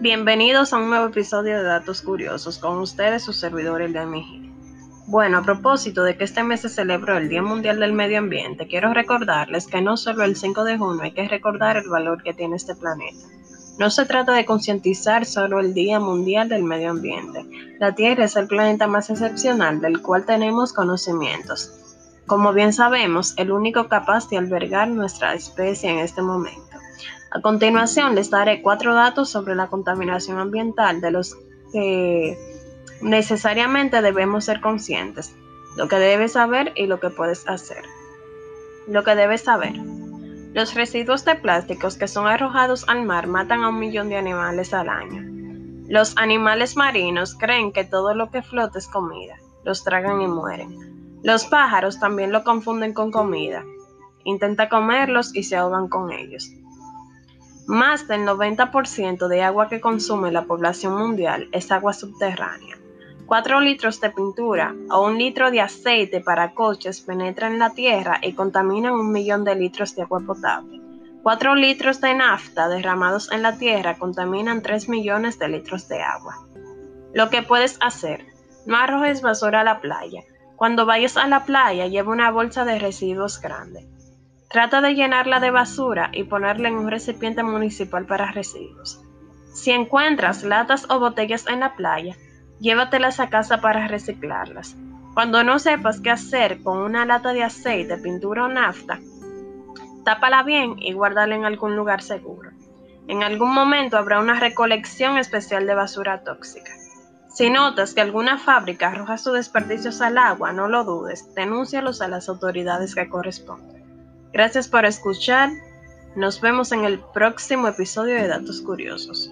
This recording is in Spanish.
Bienvenidos a un nuevo episodio de Datos Curiosos con ustedes, su servidor Elian Mejía. Bueno, a propósito de que este mes se celebró el Día Mundial del Medio Ambiente, quiero recordarles que no solo el 5 de junio hay que recordar el valor que tiene este planeta. No se trata de concientizar solo el Día Mundial del Medio Ambiente. La Tierra es el planeta más excepcional del cual tenemos conocimientos. Como bien sabemos, el único capaz de albergar nuestra especie en este momento. A continuación les daré cuatro datos sobre la contaminación ambiental de los que necesariamente debemos ser conscientes, lo que debes saber y lo que puedes hacer. Lo que debes saber. Los residuos de plásticos que son arrojados al mar matan a un millón de animales al año. Los animales marinos creen que todo lo que flota es comida, los tragan y mueren. Los pájaros también lo confunden con comida. Intenta comerlos y se ahogan con ellos. Más del 90% de agua que consume la población mundial es agua subterránea. 4 litros de pintura o un litro de aceite para coches penetran en la tierra y contaminan un millón de litros de agua potable. 4 litros de nafta derramados en la tierra contaminan 3 millones de litros de agua. Lo que puedes hacer, no arrojes basura a la playa. Cuando vayas a la playa, lleva una bolsa de residuos grande. Trata de llenarla de basura y ponerla en un recipiente municipal para residuos. Si encuentras latas o botellas en la playa, llévatelas a casa para reciclarlas. Cuando no sepas qué hacer con una lata de aceite, pintura o nafta, tápala bien y guárdala en algún lugar seguro. En algún momento habrá una recolección especial de basura tóxica. Si notas que alguna fábrica arroja sus desperdicios al agua, no lo dudes, denúncialos a las autoridades que corresponden. Gracias por escuchar. Nos vemos en el próximo episodio de Datos Curiosos.